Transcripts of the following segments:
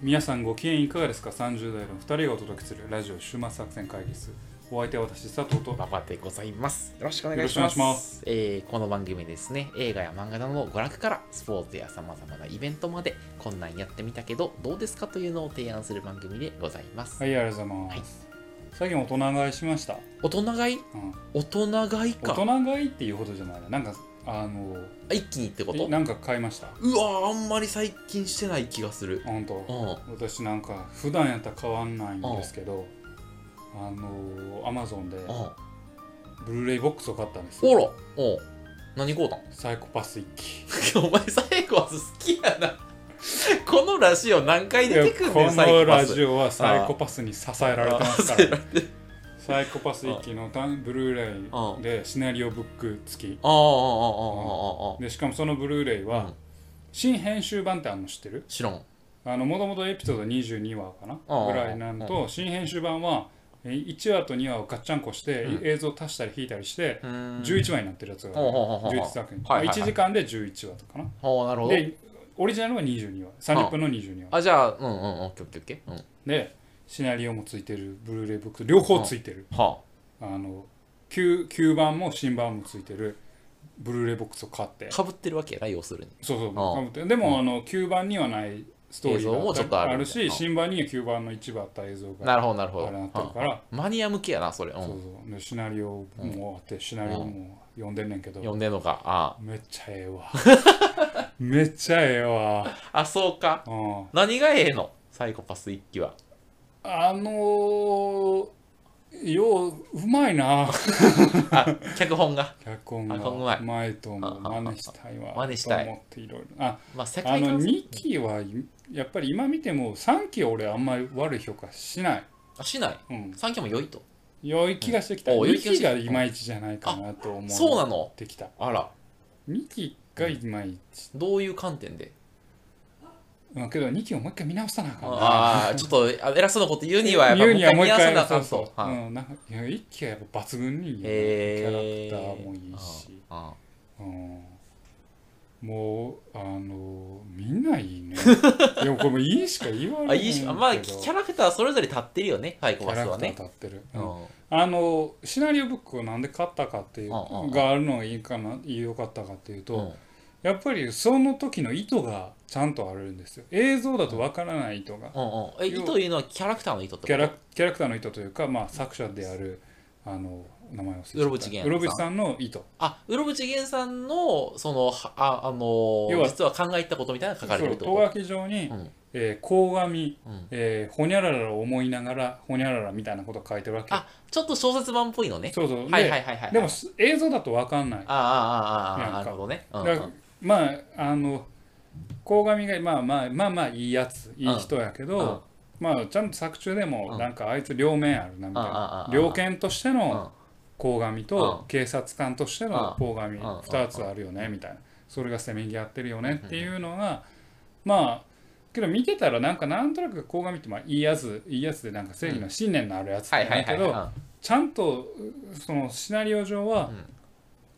皆さんご機嫌いかがですか ?30 代の2人がお届けするラジオ週末作戦会議室お相手は私佐藤と馬場でございます。よろしくお願いしよろます。しくお願いしますえーこの番組ですね、映画や漫画などの娯楽からスポーツや様々なイベントまで、こんなんやってみたけど、どうですかというのを提案する番組でございます。はいありがとうございます、最近大人買いしました、大人買い？うん、大人買い大か。人買いっていうほどじゃないななんかあのあ一気にってこと？なんか買いました。うわーあんまり最近してない気がする。本当。うん。私なんか普段やったら変わんないんですけどあのアマゾンであブルーレイボックスを買ったんですほら、おう何買うたん？サイコパス一機 お前サイコパス好きやな。このラジオ何回出てくんこねん、サイの。ラジオはサイコパスに支えられてますかあらサイコパス一期のブルーレイでシナリオブック付き。でしかもそのブルーレイは新編集版ってあの知ってる？知らん。もともとエピソード22話かな？ぐらいなんと新編集版は1話と2話をガッチャンコして映像足したり引いたりして11話になってるやつが11作品。1時間で11話とかな。でオリジナルは22話。30分の22話。あじゃあうんうんオッケーオッケーオッケー。でシナリオもついてる。ブルーレイブックス両方ついてる。はあ。の旧旧版も新版もついてる。ブルーレイボックスを買って。あかぶってるわけやな要するに。そうそうああ。被ってでもあの旧版にはないストーリ映像もちょっーとある。があるし新版には旧版の一部あった映像がなるほどなるほど。なってるから。うんマニア向けやなそれ。うん。そうそう。でシナリオもあってシナリオも読んでんねんけど。読んでんのか。あ。めっちゃええわ。めっちゃええわ。あそうか。うん。何がええの？サイコパス一期はあのーよううまいな。あ脚本が？脚本が。うまい。うまいと思う。真似したいわ。真似したい。と思っていろいろ。あまあ世あの界観2期はやっぱり今見ても3期は俺あんまり悪い評価しない、あしない？うん、三期も良いと？良い気がしてきた、うんお良い2気がしてきた。期がいまいちじゃないかなと思うそうなの？ってきたあら。2期がいまいち、どういう観点で？うん、けど2期をもう一回見直さなあかんな。ああちょっとあ偉そうなこと言うにはやっぱ言うにはもう一回見直さなあかんそうそう、とん、なんかいや1期はやっぱ抜群にいいよキへー。ャラクターもいいし、あうん、もうあのみんないいね。でもこれもいいしか言わあないいいしまあキャラクターそれぞれ立ってるよねサイコキャラクターね。立ってる、ううん。んあのシナリオブックをなんで買ったかっていううんうんがあるのがいいかないいよかったかっていうと、うんやっぱりその時の意図がちゃんとあるんですよ。映像だとわからない意図が、うん。うんえ意というのはキャラクターの意図ってこと？キャラキャラクターの意図というか、まあ、作者であるあの名前を忘れちゃった。うろぶち源さん。うろぶちさんの意図。あうろぶちげんさんのそのはああのー要は実は考えたことみたいなのが書かれてるってそうこ書き状に、とうん。えー鴻上、うん。えーほにゃららを思いながらほにゃららみたいなことを書いてるわけ。あちょっと小説版っぽいのね。そうそう、はいではいはいはいでもす映像だとわかんない。ああああああなるほどね。うん。だからまああの鴻上がまあまあまあまあいいやついい人やけど、うん。まあちゃんと作中でもうんなんかあいつ両面ある。なみたいなうん。猟犬としてうん。の鴻上とうん。警察官としての鴻上うん。2つあるよねみたいな。それがせめぎ合ってるよねっていうのがまあけど見てたらなんかなんとなく鴻上ってまあいいやついいやつでなんか正義の信念のあるやつだけどちゃんとそのシナリオ上は、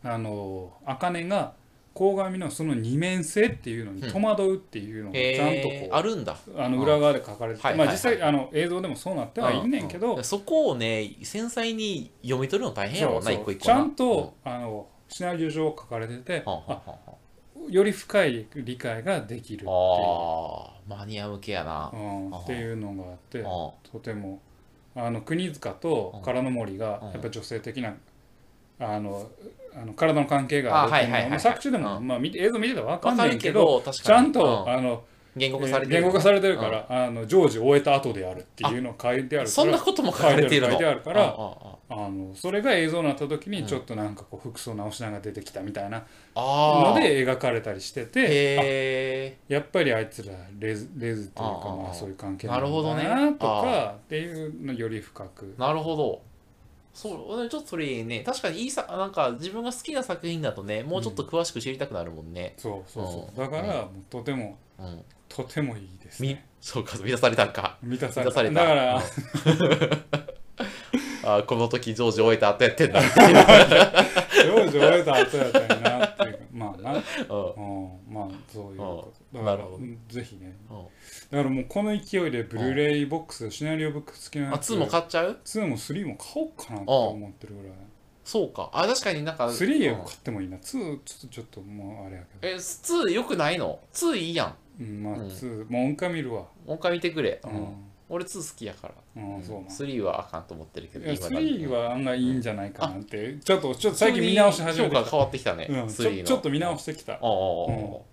あの茜が鴻上のその二面性っていうのに戸惑うっていうのいがちゃんとへーこあるんだ。うあの裏側で書かれてて、はいはいまあ実際あの映像でもそうなってはいん。ねんけど、うそこをね繊細に読み取るの大変やもんな一個一個な。ちゃんと、あのシナリオ上書かれてて、より深い理解ができるっていう、マニア向けやな。っていうのがあってうんとても。あの国塚と唐の森がうん。やっぱ女性的なあのあの体の関係がある。っていうの作中でも、うまあ、見て映像見てたら分かわかんないけどちゃんと、うん。あの言語化されてる。言語化されてるから、あの常時終えた後であるっていうのを書いてある。からそんなことも書かれてるの？書いてあるからあのそれが映像になった時うん。にちょっとなんかこう服装直しながら出てきたみたいなああので描かれたりしててやっぱりあいつらレズレズっていうかまあそういう関係なんだなとあかっていうのより深く。なるほどそうちょっとそれね確かにいいさなんか自分が好きな作品だとねもうちょっと詳しく知りたくなるもんね。そうそうそう。うん。だからもうとてもうん。とてもいいですみねそうか満たされたんか。満た。された。だからうん。あこの時ジョージ終えた後やってんだ。常時終えた後やったんやなまあな、うん。うん、まあそういうこと。だからぜひね。うん。だからもうこの勢いでブルーレイボックスシナリオブック付きのあやつ。2も買っちゃう？2も3も買おうかなって思ってるぐらい。そうか。あ確かになんか3うんを買ってもいいな。2ちょっとちょっともうあれやけど。え2よくないの？2いいやん。うんまあうん。2もう音階見るわ。もう一回見てくれ、ううんん俺2好きやから。うんそうな3はあかんと思ってるけどいや今だに。3は案外いいんじゃないかなって。ちょっとちょっと最近見直し始めて評価変わってきたね、うん、ち3の。ょちょっと見直してきた。ああああ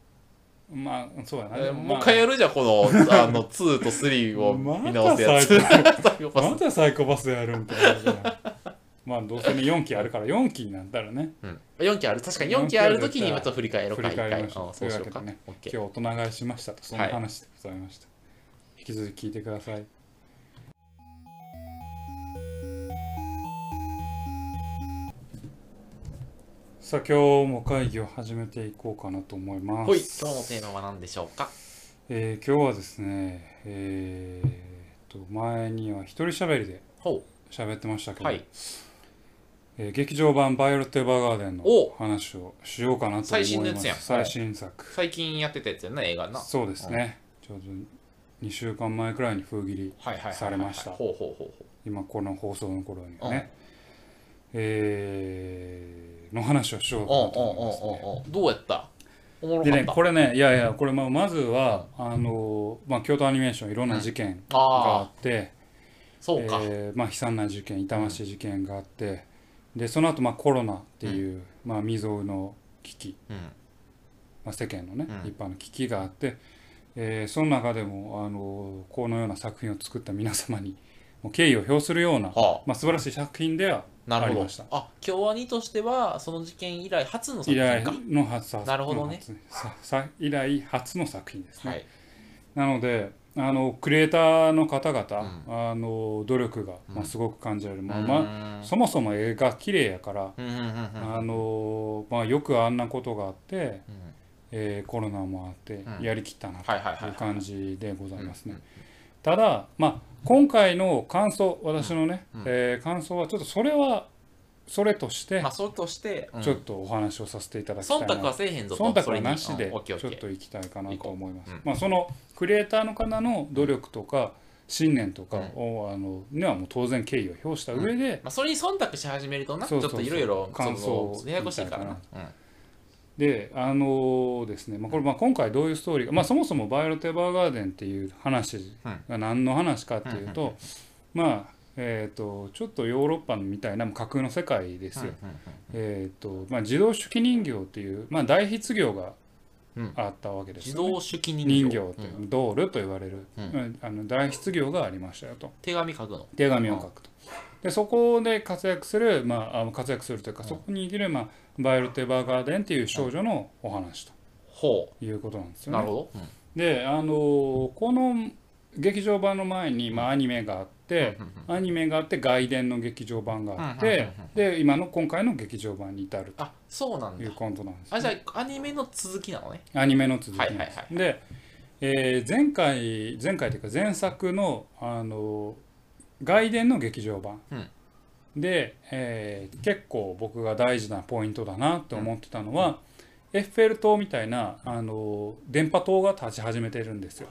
まあそうやな、えでまあ。もう一回やるじゃんこのあの2と3を見直すやつ。またサイコパス。またサイコパスやるみたいなまあどうせね4期あるから4期になったらね。うん、4期ある。確かに4期ある時にまた振り返ろうか振り返りましょううんそうしようか。というわけでね今日大人買いしましたとそんな話でございました、引き続き聞いてください。さあ今日も会議を始めていこうかなと思います。ほい今日のテーマは何でしょうか？えー今日はですねえーっと前には一人喋りでほ喋ってましたけど、うはい。えー劇場版「バイオレット・エヴァーガーデン」のお話をしようかなと思います。最新のやつやん。最新作。最近やってたやつやな映画な。そうですね。ちょうど2週間前くらいに封切りされました。今この放送の頃にはね、えーの話をしようかなと思いますね。どうやった？でねこれねいやいやこれまあまずはあの、まあ、京都アニメーションいろんな事件がああって、そうか、えーまあ、悲惨な事件痛ましい事件があって、でその後まあコロナっていう、まあ、未曾有の危機、うん。まあ、世間のね、うん。一般の危機があって、えーその中でもあのこのような作品を作った皆様に もう敬意を表するような、はまあ、素晴らしい作品ではありました。あ京アニとしてはその事件以来初の作以来品かの初なるほどね。以来初の作品ですね、はい。なのであのクリエイターの方々、うあの努力が、まあ、うんすごく感じられる、まあうまあ、んそもそも絵が綺麗やから、あのまあ、よくあんなことがあって、うんえーコロナもあってうん。やりきったなとはいう感じでございますね。うんただ、まあ、今回の感想私のね、うん。えー感想はちょっとそれはそれとしてまあそれとして、うん。ちょっとお話をさせていただきたいな、忖度はせえへんぞと忖度はなしでちょっと行きたいかなと思います。うまあ、そのクリエイターの方の努力とか信念とかを、あのにはもう当然敬意を表した上で、まあ、それに忖度し始めるとなちょっといろいろ感想をややこしいからな。言であのですね、まあ、これまあ今回どういうストーリーが、まあ、そもそも「バイオレット・エヴァーガーデン」っていう話が何の話かっていうと、まあえー、とちょっとヨーロッパみたいな架空の世界ですよ。えーとまあ、自動手記人形っていう、まあ、大筆業がうん。あったわけですね、動手記人人形形ってうん。ドールと言われる、うん。うんあの大筆業がありましたよと。手紙書くの？手紙を書くと。でそこで活躍する、まあ、あ活躍するというか、うん。そこに生きる、まあ、バイオレット・エヴァーガーデンっていう少女のお話とほいうことなんですうよね。なるほど、うん。であのーこの劇場版の前に、まあ、アニメがあって、アニメがあって外伝の劇場版があっうんてで今の今回の劇場版に至るあそうなんいうことなんです、あじゃあアニメの続きなのね。アニメの続きなんです、はいはいはい。で、えー前回前回というか前作のあの外伝の劇場版、うん。で、えー結構僕が大事なポイントだなと思ってたのは、エッフェル塔みたいなあの電波塔が立ち始めてるんですよ。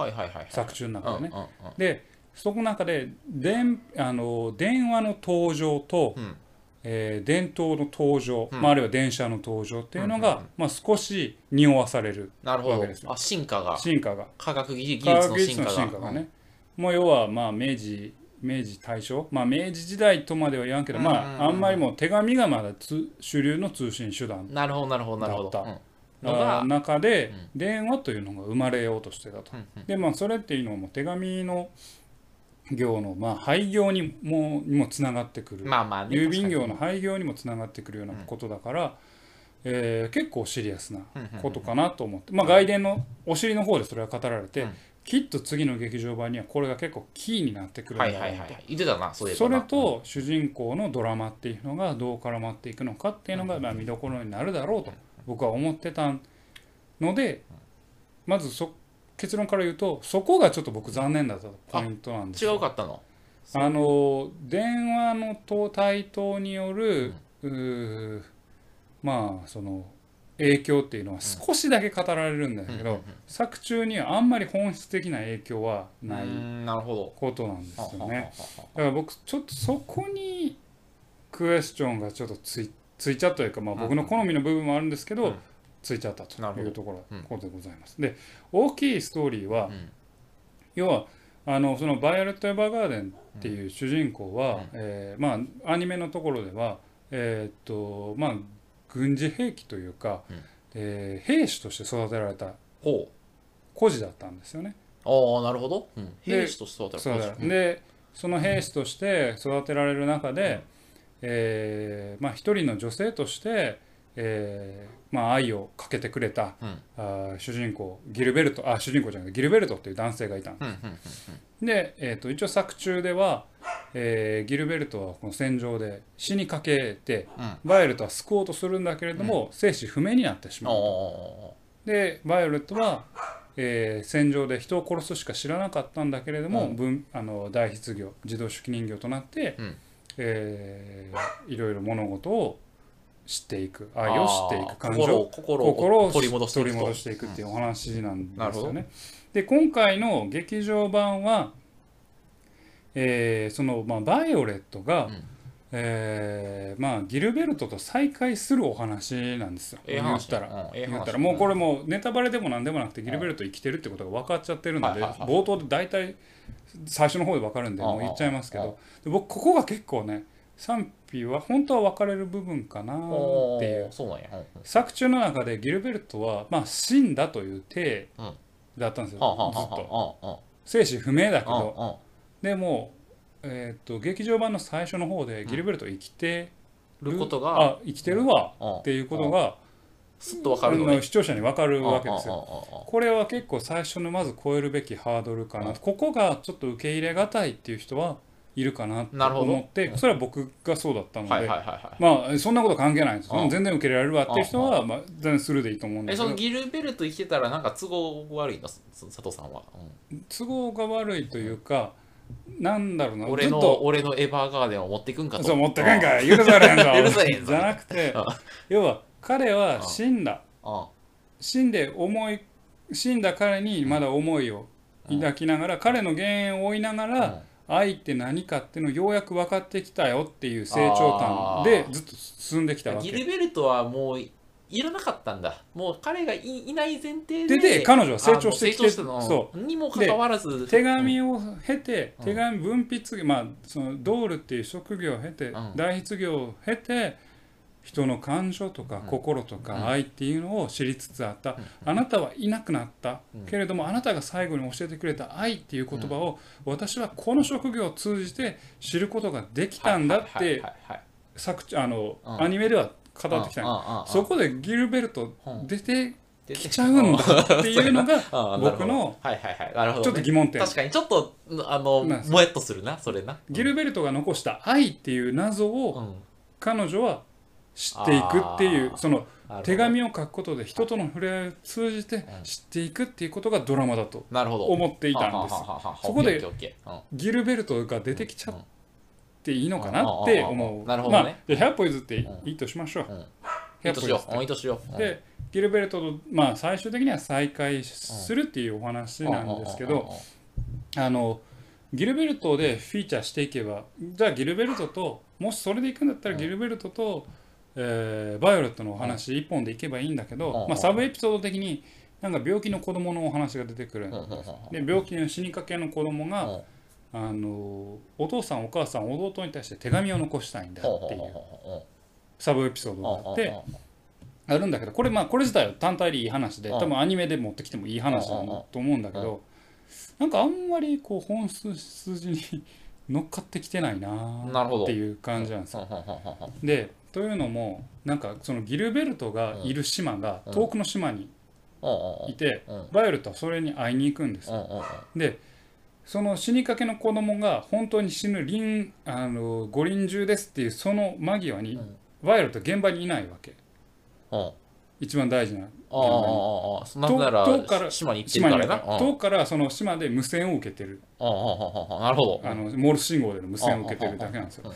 作中の中でね。うんうんうん。でその中で電あの電話の登場と、うん。えー電灯の登場、うん。まあ、あるいは電車の登場っていうのが、うんうんうん。まあ、少し匂わされるなるほど。わけですよ。あ進化が。進化が。科学技科術の進化がね、もう要はまあ明治明治大正？まあ明治時代とまでは言わんけど、うんうんうん。まああんまりもう手紙がまだつ主流の通信手段うんなるほどなるほどなるほど。だった。うん。中でう電話というのが生まれようとしてたと。うんうん。でまあそれっていうのはもう手紙の業のまあ廃業にもにもつながってくる、まあまあね郵便業の廃業にもつながってくるようなことだから、えー結構シリアスなことかなと思って、まあ、外伝のお尻の方でそれは語られて、うんきっと次の劇場版にはこれが結構キーになってくるんだはろうと、いはいはい言ってたなそういえばそなれと主人公のドラマっていうのがどう絡まっていくのかっていうのがまあ見どころになるだろうと僕は思ってたのでまずそ結論から言うとそこがちょっと僕残念だったポイントなんですよ。違うかったの？あの電話のと台頭による、うーまあその影響っていうのは少しだけ語られるんだけど、作中にはあんまり本質的な影響はないことなんですよね。だから僕ちょっとそこにクエスチョンがちょっとついついちゃったというか、まあ、僕の好みの部分もあるんですけど、うん。ついちゃったというところうん。ことでございます。で大きいストーリーは、うん。要はあのそのバイオレット・エヴァーガーデンっていう主人公は、うん。えーまあ、アニメのところでは、えーっとまあ、軍事兵器というか、うん。えー兵士として育てられた孤児だったんですよね。ああなるほど、うん、兵士としてはそうだでその兵士として育てられる中で、えーまあ、一人の女性として、えーまあ、愛をかけてくれた、うん。あー主人公ギルベルトあ主人公じゃなくてギルベルトっていう男性がいたんですうんうんうん。で、えー、と一応作中では、えーギルベルトはこの戦場で死にかけて、うん。バイオレットは救おうとするんだけれども、生死不明になってしまうでバイオレットは、えー戦場で人を殺すしか知らなかったんだけれども、うん。分あの大筆業自動手記人形となって、うん。えーいろいろ物事を知っていく。愛を知っていく。感情。心を心を取り戻していくっていうお話なんですよね。で今回の劇場版は、えーその、まあ、バイオレットが、うん。えーまあ、ギルベルトと再会するお話なんですよ。ええ言話ったら。うん言ったら。もうこれもうネタバレでもなんでもなくてギルベルト生きてるってことが分かっちゃってるので冒頭で大体最初の方で分かるんでうんもう言っちゃいますけうんどで僕ここが結構ね賛否は本当は分かれる部分かなっていう。そうなんや、うんうん。作中の中でギルベルトは、まあ、死んだという体うんだったんですよ、はあはあずっと。生死不明だけうんうんどでも、えー、と劇場版の最初の方でギルベルト生きてることがあ生きてるわうん。っていうことがすっとわかるのね視聴者に分かるわけですよ。よこれは結構最初のまず超えるべきハードルかな。ここがちょっと受け入れがたいっていう人はいるかなと思ってそれは僕がそうだったので、まあそんなこと関係ないですうん全然受け入れられるわっていう人はまあ全然するでいいと思うんだけど。えそのギルベルト生きてたらなんか都合悪いの？す佐藤さんは、うん。都合が悪いというかなんだろうな俺の俺のエヴァーガーデンを持っていくんかと。そう持ってかんか。許されへんぞ。許されへんぞ。じゃなくてうん要は彼は死んだ。うん死んで思い死んだ彼にまだ思いを抱きながら彼の原因を追いながら愛って何かっていうのをようやく分かってきたよっていう成長感でずっと進んできたわギけルベルトはもういらなかったんだ。もう彼がいいない前提ででで彼女は成長してきてあもうにもかかわらず。手紙を経てうん。手紙分筆まあそのドールっていう職業を経てうん。大筆業を経て人の感情とかうん。心とうん。か愛っていうのを知りつつあった。うん。あなたはいなくなった。うん。けれどもあなたが最後に教えてくれた愛っていう言葉を私はこの職業を通じて知ることができたんだって作あのうん。アニメでは語ってきたそこでギルベルトうん出てできちゃうんだっていうのが あ僕のはいはいはい。なるほど、ね、ちょっと疑問点。確かにちょっとあのもやっとするなそれな。ギルベルトが残した愛っていう謎をうん。彼女は知っていくっていうその手紙を書くことで人との触れ合いを通じてん。知っていくっていうことがドラマだと思っていたんです。そこでギルベルトが出てきちゃっていいのかなって思う。なるほどね。まあで100歩譲っていいとしましょう。うん。いい100としよ歩譲ってう。いいとしよう。でギルベルトとまあ最終的には再会するっていうお話なんですけどあのギルベルトでフィーチャーしていけばじゃあギルベルトともしそれでいくんだったらうん。ギルベルトと、えーバイオレットのお話一本でいけばいいんだけど、うん。まあ、サブエピソード的になんか病気の子供のお話が出てくる。んで病気の死にかけの子供が、うん。あのお父さんお母さん弟に対して手紙を残したいんだっていうサブエピソードがあってあるんだけどこれまあこれ自体は単体でいい話でうん。多分アニメで持ってきてもいい話だと思うんだけどなんかあんまりこう本筋に乗っかってきてないなっていう感じなんですよ。でというのもなんかそのギルベルトがいる島がうん。遠くの島にいてバイオレットはそれに会いに行くんです。でその死にかけの子供が本当に死ぬ臨あの五輪中ですっていうその間際にうん。バイオレットは現場にいないわけ。うん。一番大事な現あああ場に遠くからら島に行ってからな。うん。遠くからその島で無線を受けてる。うんうんうんうん。なるほど。あのモールス信号での無線を受けてるだけなんですよ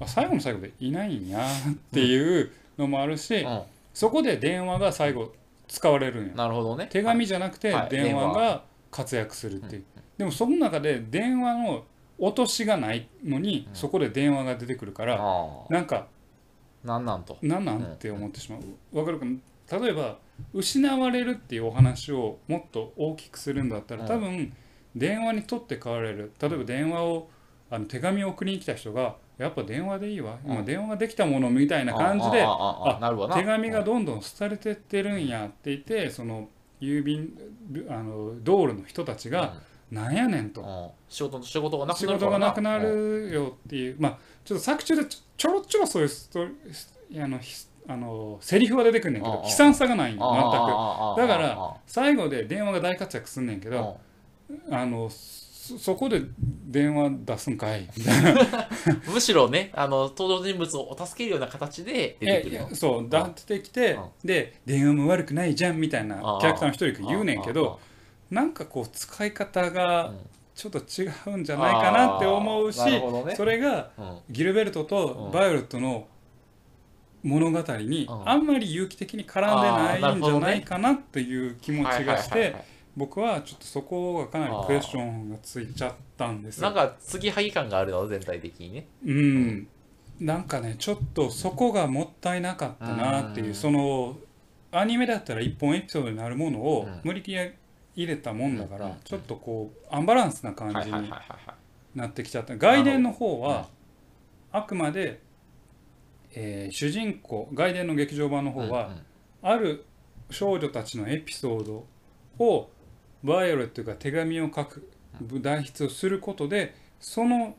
あ最後の最後でいないんや っていうのもあるしうん。そこで電話が最後使われるんや。なるほどね。手紙じゃなくてはい。電話が活躍するっていう、でもその中で電話の落としがないのに、そこで電話が出てくるから、あなんかあなんなんと。なんなん？って思ってしまう。わかるかな？例えば失われるっていうお話をもっと大きくするんだったらうん。多分電話に取って代われる。例えば電話をあの手紙を送りに来た人がやっぱ電話でいいわ。今うん。電話ができたものみたいな感じで手紙がどんどん廃れてってるんやって言ってその郵便あの道路の人たちがなんやねんと。仕事仕事がなく仕なるから事がなくなるよっていうまあちょっと作中でちょろちょろそういうストあのひあのセリフは出てくんねんけど悲惨さがないん全く。だからあ最後で電話が大活躍すんねんけあどあのそそこで電話出すんかい？むしろねあの登場人物を助けるような形で出てくるそう出てきてで電話も悪くないじゃんみたいなキャラクターの一人が言うねんけどなんかこう使い方がうん。ちょっと違うんじゃないかなって思うしね。それがうん。ギルベルトとバイオレットの物語にうん。あんまり有機的に絡んでないんじゃないかなっていう気持ちがして僕はちょっとそこがかなりクエスチョンがついちゃったんですよ。なんか継ぎはぎ感があるの？全体的にね。うん。なんかねちょっとそこがもったいなかったなっていううん。そのアニメだったら一本エピソードになるものをうん。無理きり入れたもんだかうんうん。らちょっとこうアンバランスな感じになってきちゃった。外伝の方うんはあくまで、えー主人公外伝の劇場版の方は、ある少女たちのエピソードをバイオレットが手紙を書く代筆をすることでその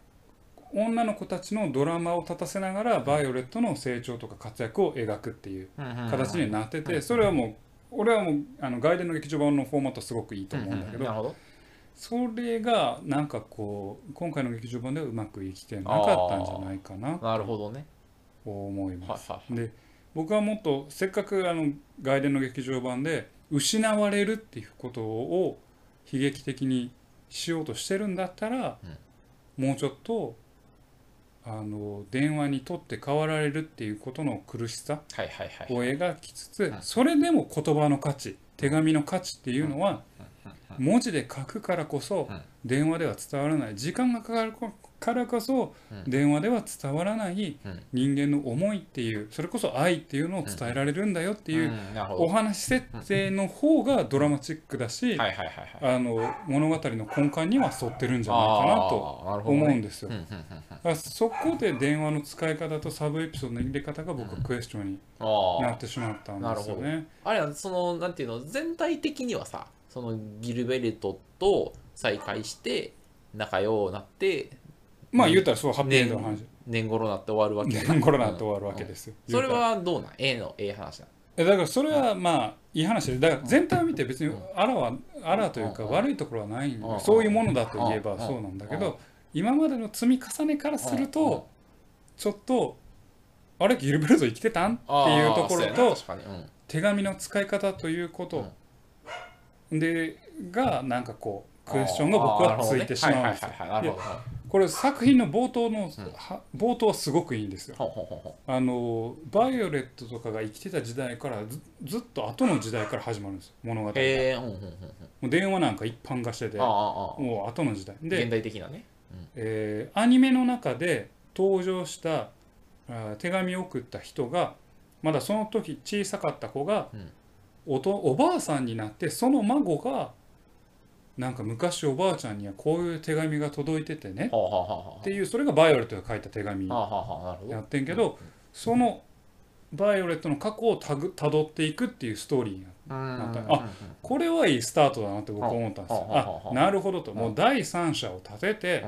女の子たちのドラマを立たせながらバイオレットの成長とか活躍を描くっていう形になっててそれはもう俺はもうあの外伝の劇場版のフォーマットすごくいいと思うんだけどなるほど。それがなんかこう今回の劇場版ではうまくいきてなかったんじゃないかな。なるほどね。と思います。で僕はもっとせっかくあの外伝の劇場版で失われるっていうことを悲劇的にしようとしてるんだったら、もうちょっとあの電話に取って代わられるっていうことの苦しさを描きつつ、うん。それでも言葉の価値手紙の価値っていうのは文字で書くからこそうん。電話では伝わらない。時間がかかるからこそうん。電話では伝わらないうん。人間の思いっていうそれこそ愛っていうのを伝えられるんだよっていうおど。話設定の方がドラマチックだしあの物語の根幹には沿ってるんじゃないかなと思うんですよ。そこで電話の使い方とサブエピソードの入れ方が僕はクエスチョンになってしまったんですよね。あれはそのなんていうの全体的にはさそのギルベルトと再会して仲良うなってまあ言うたらそうハッピーエンドの話。年頃なって終わるわけ年頃になって終わるわけですよ。それはどうなん？A の？A 話なえだからそれはまあいい話でだから全体を見て別にあらはあらというかうん。悪いところはないそういうものだと言えばうん。そうなんだけうん。ど今までの積み重ねからするうん。とちょっとあれギルベルト生きてたんっていうところと手紙の使い方ということ。でがなんかこうクエスチョンが僕はついてしまうんですよ。これ作品の冒頭のは冒頭はすごくいいんですよ。あのバイオレットとかが生きてた時代からずずっと後の時代から始まるんですよ物語が。うへえうんうんうんうん。もう電話なんか一般化しててもう後の時代。現で、代的なね。えーアニメの中で登場したあー手紙を送った人がまだその時小さかった子が、うん。おとおばあさんになってその孫がなんか昔おばあちゃんにはこういう手紙が届いててね。っていうそれがバイオレットが書いた手紙やってんけどそのバイオレットの過去をたぐたどっていくっていうストーリーがうんなんかうん。うんあこれはいいスタートだなって僕は思ったんですよ。はあなるほどと。うんもう第三者を立てて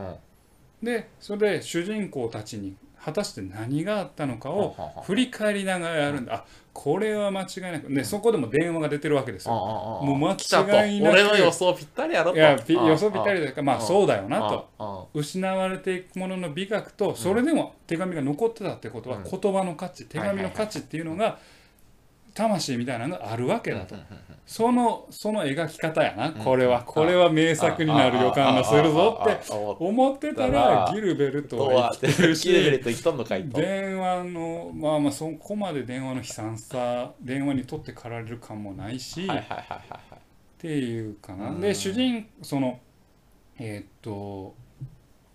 うん。でそれで主人公たちに果たして何があったのかを振り返りながらやるんだ。あこれは間違いなくでそこでも電話が出てるわけですよ。ももう間違いなく。俺の予想ぴったりやろと。いや予想ぴったりですからまああそうだよなと。あ失われていくものの美学とそれでも手紙が残ってたってことはうん。言葉の価値手紙の価値っていうのが魂みたいなのがあるわけだと。そのその描き方やな。これはこれは名作になる予感がするぞってて思ってたらギルベルトとはは生きてるし電話のまあまあそこまで電話の悲惨さ電話に取ってかられる感もないし、っていうかな、うんで主人そのえーっと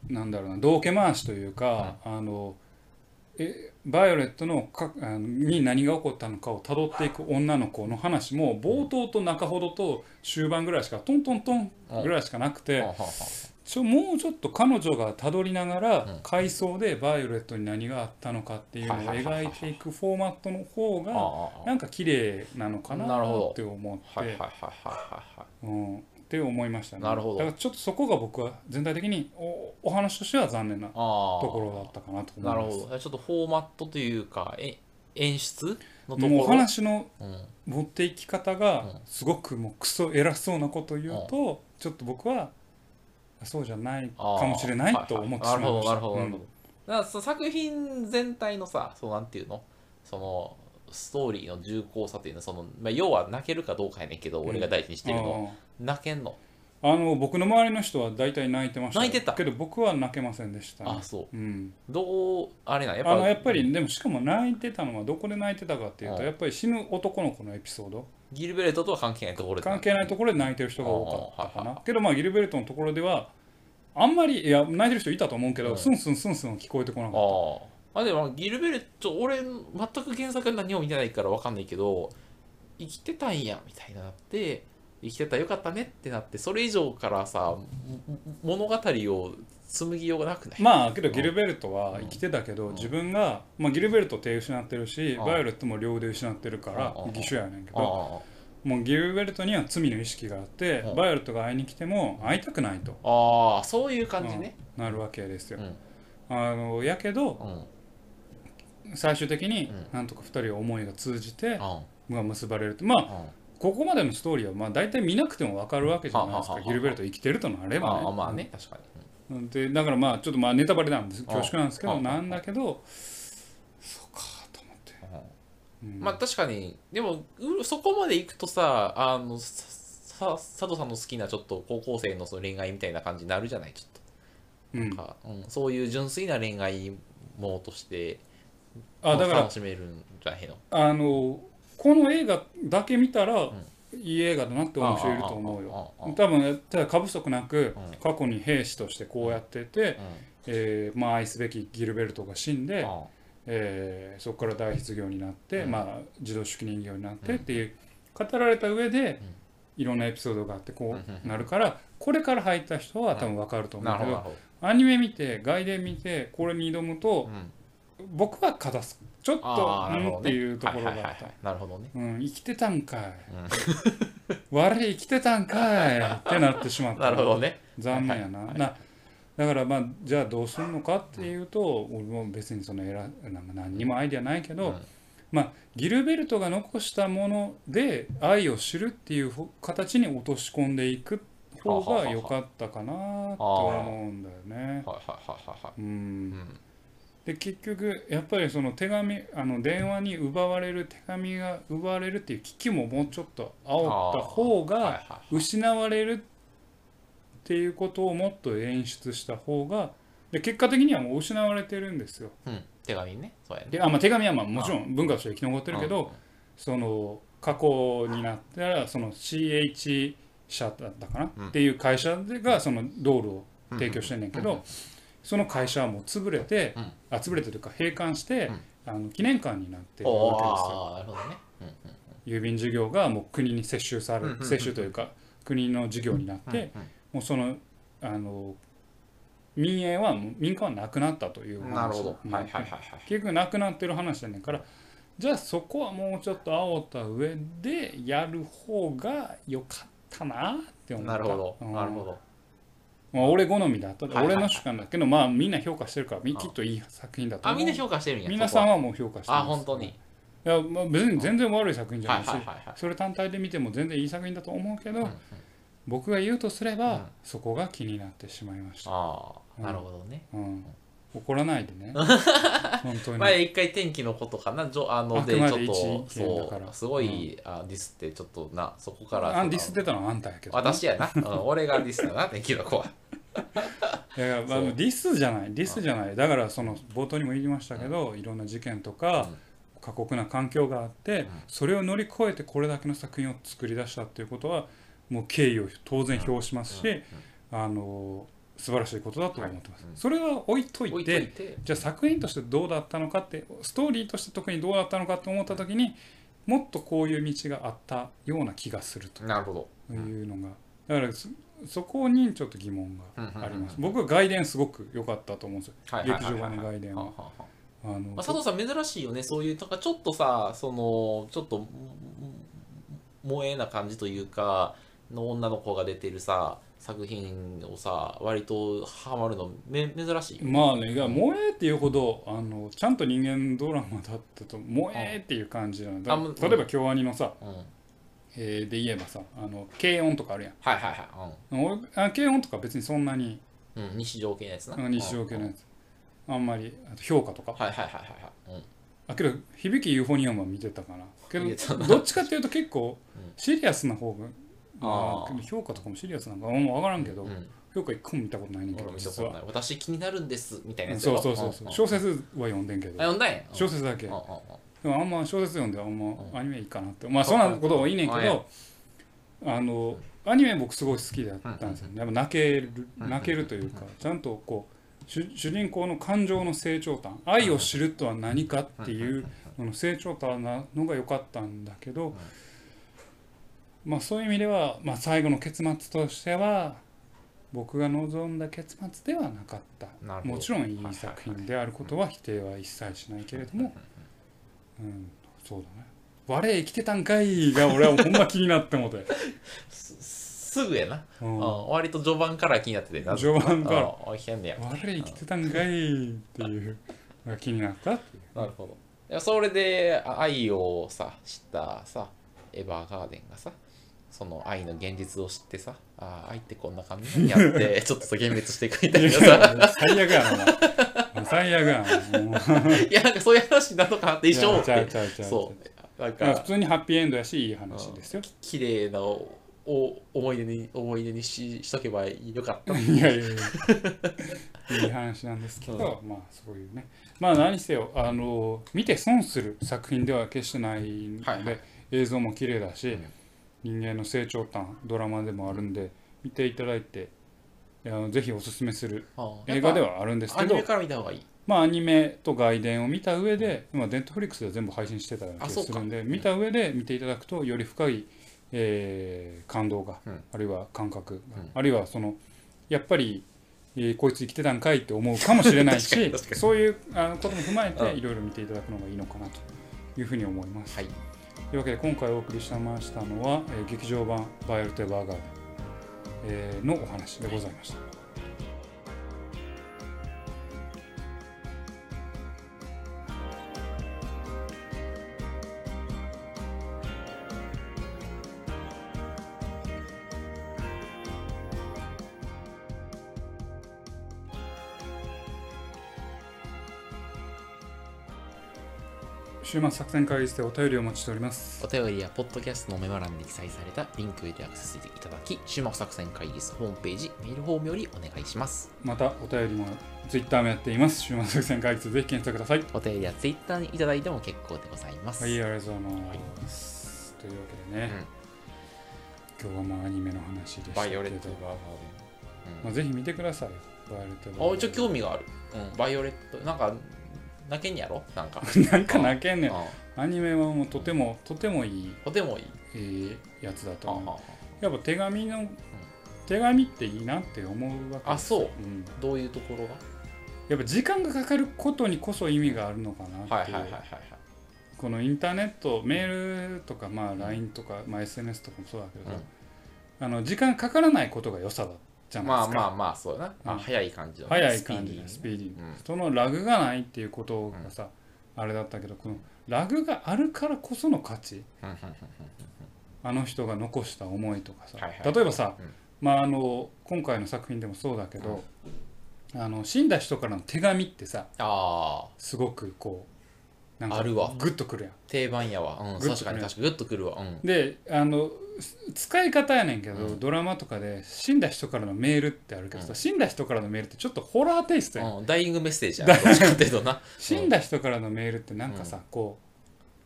なんだろうな道家回しというか、あのえバイオレットのかに何が起こったのかをたどっていく女の子の話も冒頭と中ほどと終盤ぐらいしかトントントンぐらいしかなくて、ちょもうちょっと彼女がたどりながらうん。回想でバイオレットに何があったのかっていうのを描いていくフォーマットの方がなんか綺麗なのかなって思って。うん、って思いましたね。なるほど。だからちょっとそこが僕は全体的におお話としては残念なところだったかなと思いなます。るほど。ちょっとフォーマットというかえ演出のところ？お話のうん。持っていき方うん。がすごくもうクソ偉そうなことを言うと、ちょっと僕はそうじゃないかもしれないと思ってしまいました。なるほどなるほどなるほど、うん。だから作品全体のさそうなんていうの？そのストーリーの重厚さというのはその、まあ、要は泣けるかどうかやねんけど、俺が大事にしてるの。泣けんの。ああの僕の周りの人は大体泣いてました。よ泣いてた？けど僕は泣けませんでした、あそう。うん、どうあれなんや？っぱあのやっぱりでもしかも泣いてたのはどこで泣いてたかっていうとうん。やっぱり死ぬ男の子のエピソード。ギルベルトとは関係ないところで。関係ないところで泣いてる人が多かったかあーはなけどまあギルベルトのところではあんまりいや泣いてる人いたと思うけど、うん。スンスンスンスンは聞こえてこなかっあああでもギルベルト俺全く原作何も見てないから分かんないけど生きてたんやみたいになって生きてたらよかったねってなってそれ以上からさも物語を紡ぎようがなくない？たまあけどギルベルトは生きてたけど、自分が、まあ、ギルベルト手失ってるし、うん。バイオレットも両腕失ってるから、うん。義手やねんけあど、もうギルベルトには罪の意識があって、うん。バイオレットが会いに来ても会いたくないと、あああそういう感じね。なるわけですよ、うん。あのやけどうん最終的にうん。なんとか2人は思いが通じて、結ばれると。まあうん。ここまでのストーリーはまあ大体見なくても分かるわけじゃないですか。ギルベルト生きてるとなればね。まあね確かに。うんでだからまあちょっとまあネタバレなんです。あ恐縮なんですけあどなんだけどそうかと思って、うん。まあ確かに。でもうそこまで行くとさあのささ佐藤さんの好きなちょっと高校生のその恋愛みたいな感じになるじゃないちょっと。うん。なんか、うん、そういう純粋な恋愛ものとしてあだから楽しめるんじゃないの？あのこの映画だけ見たら、いい映画だなって思う人いると思うよ。多分ただ過不足なくうん。過去に兵士としてこうやってて、えーまあ愛すべきギルベルトが死んで、あえーそこから大失業になって、うん。まあ、自動手記人形になってうん。っていう語られた上で、いろんなエピソードがあってこうなるからこれから入った人は多分分かると思うけどアニメ見て外伝見てこれに挑むと僕は片すちょっとうんっていうところがあった。なるほどね。うん、生きてたんかい、我生きてたんかい。ってなってしまった。なるほどね。残念やな,、はいなだからまあじゃあどうするのかっていうと、俺も別にその偉なんか何にもアイデアないけど、うん。まあギルベルトが残したもので愛を知るっていう形に落とし込んでいく方が良かったかなと思うんだよね。はいはいはいはいはい。うん。うんで結局やっぱりその手紙あの電話に奪われる手紙が奪われるっていう危機ももうちょっと煽った方が失われるっていうことをもっと演出した方がで結果的にはもう失われてるんですよ。いうん。手紙ね。そうやね。であまあ、手紙はまあもちろん文化として生き残ってるけどその過去になったらその CH 社だったかな、うん。っていう会社がその道路を提供してんねんけど、うんその会社はもう潰れて、うん。あ潰れてというか閉館して、うん。あの記念館になってるおわけですよ。郵便事業がもう国に接収されうんうんうん。接収というか国の事業になって、うんもうそのあの民営は民間はなくなったという話なるほど。うんはいはいはいはい。結局なくなってる話だねんからじゃあそこはもうちょっと煽った上でやる方が良かったなって思った。なるほどうん。なるほどまあ、俺好みだった、俺の主観だけどまあみんな評価してるからみきっといい作品だと思う。あみんな評価してるんや皆さんははもう評価してますあ本当に。いや、まあ、別に全然悪い作品じゃはないい。し、それ単体で見ても全然いい作品だと思うけど、僕が言うとすれば、うん。そこが気になってしまいました、ああなるほどね。うん、怒らないでね。本当に。前一回天気のことかな。じょあのあでちょっとそうすごい、あディスってちょっとなそこから。あディスってたのはあんたやけどね、私やな、うん、俺がディスだな天気の子は。いやいやあディスじゃないディスじゃない。だからその冒頭にも言いましたけど、いろんな事件とか、過酷な環境があって、それを乗り越えてこれだけの作品を作り出したっていうことはもう敬意を当然表しますし、あの素晴らしいことだと思ってます、はい。うん。それは置いといてじゃあ作品としてどうだったのかってストーリーとして特にどうだったのかと思った時にもっとこういう道があったような気がすると。なるほど。いうのが。だからそそこにちょっと疑問があります。僕は外伝すごく良かったと思うんですよ。はい劇場版の外伝は。はははあのまあ、佐藤さん珍しいよね。そういうなんかちょっとさそのちょっと萌えな感じというかの女の子が出てるさ作品をさ割とハマるのめ珍しい？よまあねいや萌えっていうほどあのちゃんと人間ドラマだったと萌えっていう感じなん。だう例えば京アニのさ、うん、はいえーで言えばさあの軽音とかあるやん。はいはい俺あ軽音とか別にそんなにうん、うん、日常系のやつな。あ日常系のうん。やつあんまりあと評価とか。はいはいはいはいはい、うん。あけど響きユーフォニアムは見てたかな。けどどっちかっていうと結構うん。シリアスな方が、まあ評価とかもシリアスなんかもう分からんけど、うん。評価一個も見たことないねんけ俺ど私気になるんですみたいなやつそうそうそうそう。小説説は読んでんけど。あ読んだんや？小説だけ。でもあんま小説読んであんまん。アニメいいかなって。まあそんなことはいいねんけうん。どあのアニメ僕すごい好きだったんですよやっぱ泣けるうん泣けるというかちゃんとこう主主人公の感情の成長端愛を知るとは何かっていうのの成長端なのが良かったんだけどまあそういう意味ではまあ最後の結末としては僕が望んだ結末ではなかった。もちろんいい作品であることは否定は一切しないけれども。うんそうだね。我生きてたんかいが俺はほんま気になってもて、すすぐやな、ううん。ん、割と序盤から気になってて。な序盤から。我生きてたんかいっていうのが気になったっていう。なるほど。いやそれであ愛をさ知ったさエヴァーガーデンがさその愛の現実を知ってさあ愛ってこんな感じやって ちょっとさ幻滅していくみたいなさ。最悪やな最悪やな いやなんかそういう話なのかなって一生思って。そう。なんまあか普通にハッピーエンドやしいい話ですよ。綺麗なおお思い出に思い出にししとけばよかった。いやいやいや。いい話なんですけど、まあそういうね。まあ何せよあの見て損する作品では決してないので、はいはい。映像も綺麗だし、うん人間の成長端ドラマでもあるんで見ていただいていやぜひおすすめするあ。映画ではあるんですけどアニメから見た方がいい。まあアニメと外伝を見た上で、まあ、デントフリックスで全部配信してたような気がするんで見た上で見ていただくとより深い、えー感動が、うん。あるいは感覚が、うん。あるいはそのやっぱり、えーこいつ生きてたんかいって思うかもしれないし そういうあのことも踏まえてうん。いろいろ見ていただくのがいいのかなというふうに思います。はいというわけで今回お送りしましたのは、えー劇場版「バイオルテ・バーガーデン」のお話でございました。週末作戦会議室でお便りをお待ちしております。お便りやポッドキャストのメモ欄に記載されたリンクへでアクセスいただき、終幕作戦会議室ホームページ、メールフォームよりお願いします。またお便りもツイッターもやっています。週末作戦会議室ぜひ検索ください。お便りやツイッターにいただいても結構でございます。はい、ありがとうございます。というわけでね、今日はまあアニメの話でしたけど、バイオレット・バーまあ、ぜひ見てください。バイオレットデン。あ、一応興味がある。うん、バイオレット、なんか、泣けんやろ？なんか。なんか泣けんねん。うん。アニメはもうとてもとてもいい、とてもいい。えーやつだと思う。やっぱ手紙の、手紙っていいなって思うわけあそう。うん。どういうところが？やっぱ時間がかかることにこそ意味があるのかなっていう。はいはいはいはいはい。このインターネットメールとか、まあ、LINE とか、まあ、SNS とかもそうだけど、うん。あの時間かからないことが良さだじゃないですか、まあまあまあ、そうだな。うん。あ早い感じのね。早い感じでスピーディーそのラグがないっていうことがさ、あれだったけどこのラグがあるからこその価値。あの人が残した思いとかさ、はいはい。例えばさ、うん。まあ、あの今回の作品でもそうだけど、あの死んだ人からの手紙ってさああすごくこうなんかあるわ。グッとくるやん。定番やわ、うん、確かに確かに。グッとくるわ。うん。であの使い方やねんけど、うん。ドラマとかで死んだ人からのメールってあるけどさ、うん。死んだ人からのメールってちょっとホラーテイストやん、うん、ダイイングメッセージや。どっちかっていうとな。死んだ人からのメールってなんかさ、こ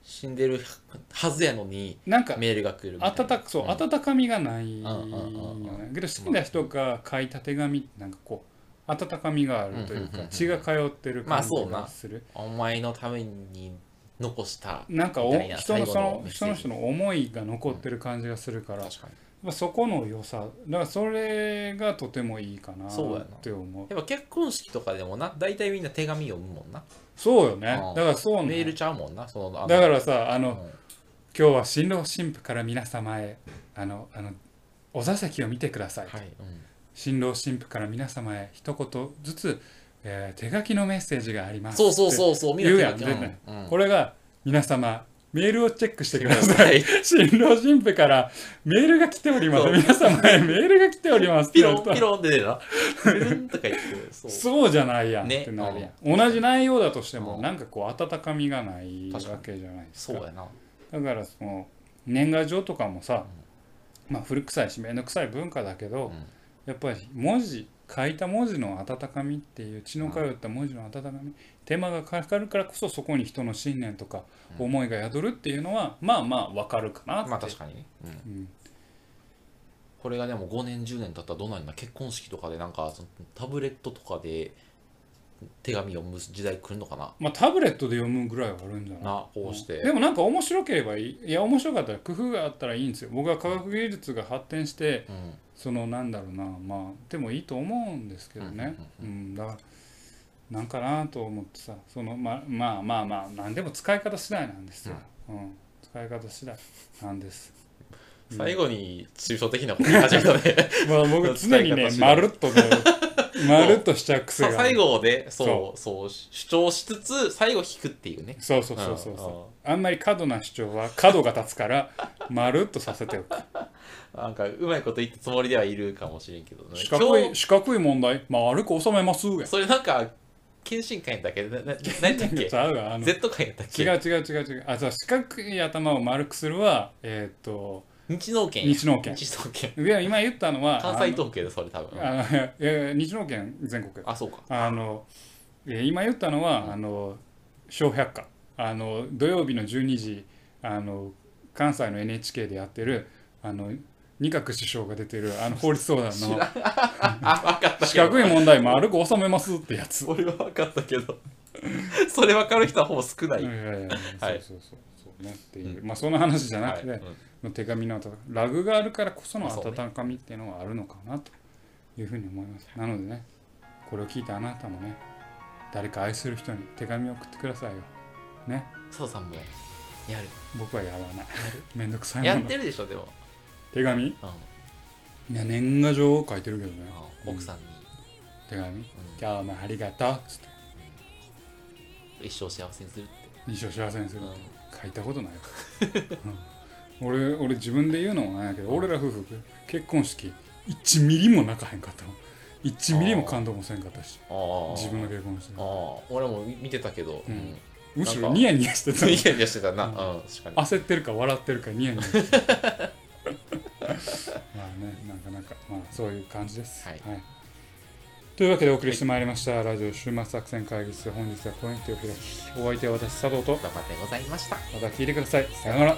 死んでるはずやのにうなんかメールが来るみたいな。温かそう、ん。温かみがないようんうんうんうん。ねけど死んだ人が書いた手紙ってなんかこう温かみがあるといううんうんうんうん。か血が通ってる感じまあそうな。がする、お前のために残したなんか人のその人の人の思いが残ってる感じがするから、確かに。まあ、そこの良さ。だからそれがとてもいいかなって思う。やっぱ結婚式とかでもな大体みんな手紙読むもんな。そうよね。うん。だからそうね。メールちゃうもんなそのだからさあの、うん。今日は新郎新婦から皆様へあのあのお座席を見てください、はい、うん。新郎新婦から皆様へ一言ずつ、えー手書きのメッセージがありますそうそううそうそうみん言うやんうんうん。これが皆様メールをチェックしてくだはさい。い。新郎新婦からメールが来ております。皆様へメールが来ておりますピロンピロンって出るな。ピロンとか言って。そ うそうじゃないやんっねてなるやん、同じ内容だとしても、うん。なんかこう温かみがないわけじゃないですか。そうやなだからその年賀状とかもさ、まあ古臭いし面倒くさい文化だけど、うん。やっぱり文字書いた文字の温かみっていう血の通った文字の温かみ、手間がかかるからこそそこに人の信念とかうん。思いが宿るっていうのは、まあまあわかるかなって、まあ確かに。ね、うん。うん。これがでも5年10年経ったらどうなんだ結婚式とかでなんかそのタブレットとかで手紙読む時代来るのかな？まあタブレットで読むぐらいはあるんじゃない？なこうして。でもなんか面白ければいい。いや面白かったら工夫があったらいいんですよ。僕は科学技術が発展してうんそのなんだろうな。まあでもいいと思うんですけどね。ううんだからなんかなと思ってさ。そのままあまあまあ何でも使い方次第なんですよ、うん。使い方次第なんです。最後に抽象的なこと言い始めたね。まあ僕常にねまるっとね まるっとしちゃう癖が。さ最後でそうそそう主張しつつ最後引くっていうね。そうそうそうそうそう。あんまり過度な主張は角が立つからまるっとさせておくなんかうまいこと言ったつもりではいるかもしれんけどね。四角い四角い問題？丸く収めますや。それなんか検診会 やったっけなな何だっけ？ちゃうわあの。Z 会やったっけ？違う違う違う違う。あそう四角い頭を丸くするはえーっと日農研日農研。日農研。いや今言ったのは関西統計でそれ多分。あの日農研全国あそうか。あのえー今言ったのは、あの小百科。あの土曜日の12時あの関西の NHK でやってるあの二角首相が出てるあの法律相談の。四角い問題丸く収めますってやつ。俺は分かったけど。それ分かる人はほぼ少ない。い、やいやいやはい。そうそうそうそう。ねっていう、まあその話じゃなくて、はい。うん。手紙の温かラグがあるからこその温かみっていうのはあるのかなというふうに思います。なのでねこれを聞いたあなたもね誰か愛する人に手紙を送ってくださいよ。ね。佐藤さんもやる。僕はやらない。やめんどくさいやってるでしょでも、手紙？いうん。や年賀状を書いてるけどね。うん。奥さんに、手紙？うん今日もありがとうっつって。一生幸せにするって、一生幸せにするうん。書いたことない、うん。俺俺自分で言うのもないけど俺ら夫婦結婚式1ミリも泣かへんかったもん1ミリも感動もせんかったし。ああ自分の結婚式。ああ俺も見てたけど、うん。うん、むしろニヤニヤしてた。ニヤニヤしてたな、ううんん確かに。焦ってるか笑ってるかニヤニヤしてた。ま あねなかなかまあそういう感じです。はい。というわけでお送りしてまいりました、ラジオ週末作戦会議室。本日はこのに手を開きお相手は私佐藤と。頑張ってございました。また聞いてください。さようなら